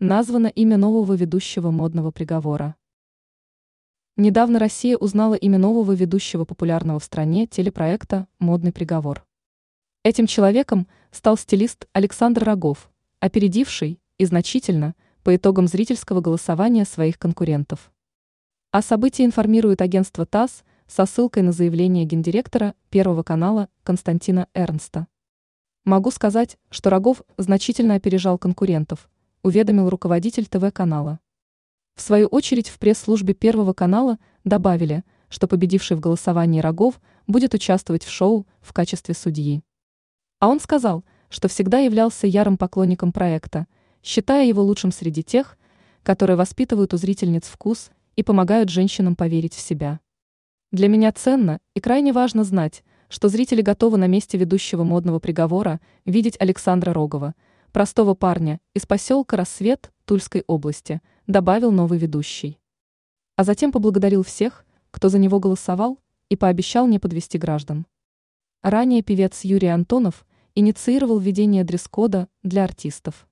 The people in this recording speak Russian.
названо имя нового ведущего модного приговора. Недавно Россия узнала имя нового ведущего популярного в стране телепроекта «Модный приговор». Этим человеком стал стилист Александр Рогов, опередивший и значительно по итогам зрительского голосования своих конкурентов. О событии информирует агентство ТАСС со ссылкой на заявление гендиректора Первого канала Константина Эрнста. Могу сказать, что Рогов значительно опережал конкурентов, уведомил руководитель ТВ-канала. В свою очередь в пресс-службе Первого канала добавили, что победивший в голосовании Рогов будет участвовать в шоу в качестве судьи. А он сказал, что всегда являлся ярым поклонником проекта, считая его лучшим среди тех, которые воспитывают у зрительниц вкус и помогают женщинам поверить в себя. Для меня ценно и крайне важно знать, что зрители готовы на месте ведущего модного приговора видеть Александра Рогова, простого парня из поселка Рассвет Тульской области, добавил новый ведущий. А затем поблагодарил всех, кто за него голосовал, и пообещал не подвести граждан. Ранее певец Юрий Антонов инициировал введение дресс-кода для артистов.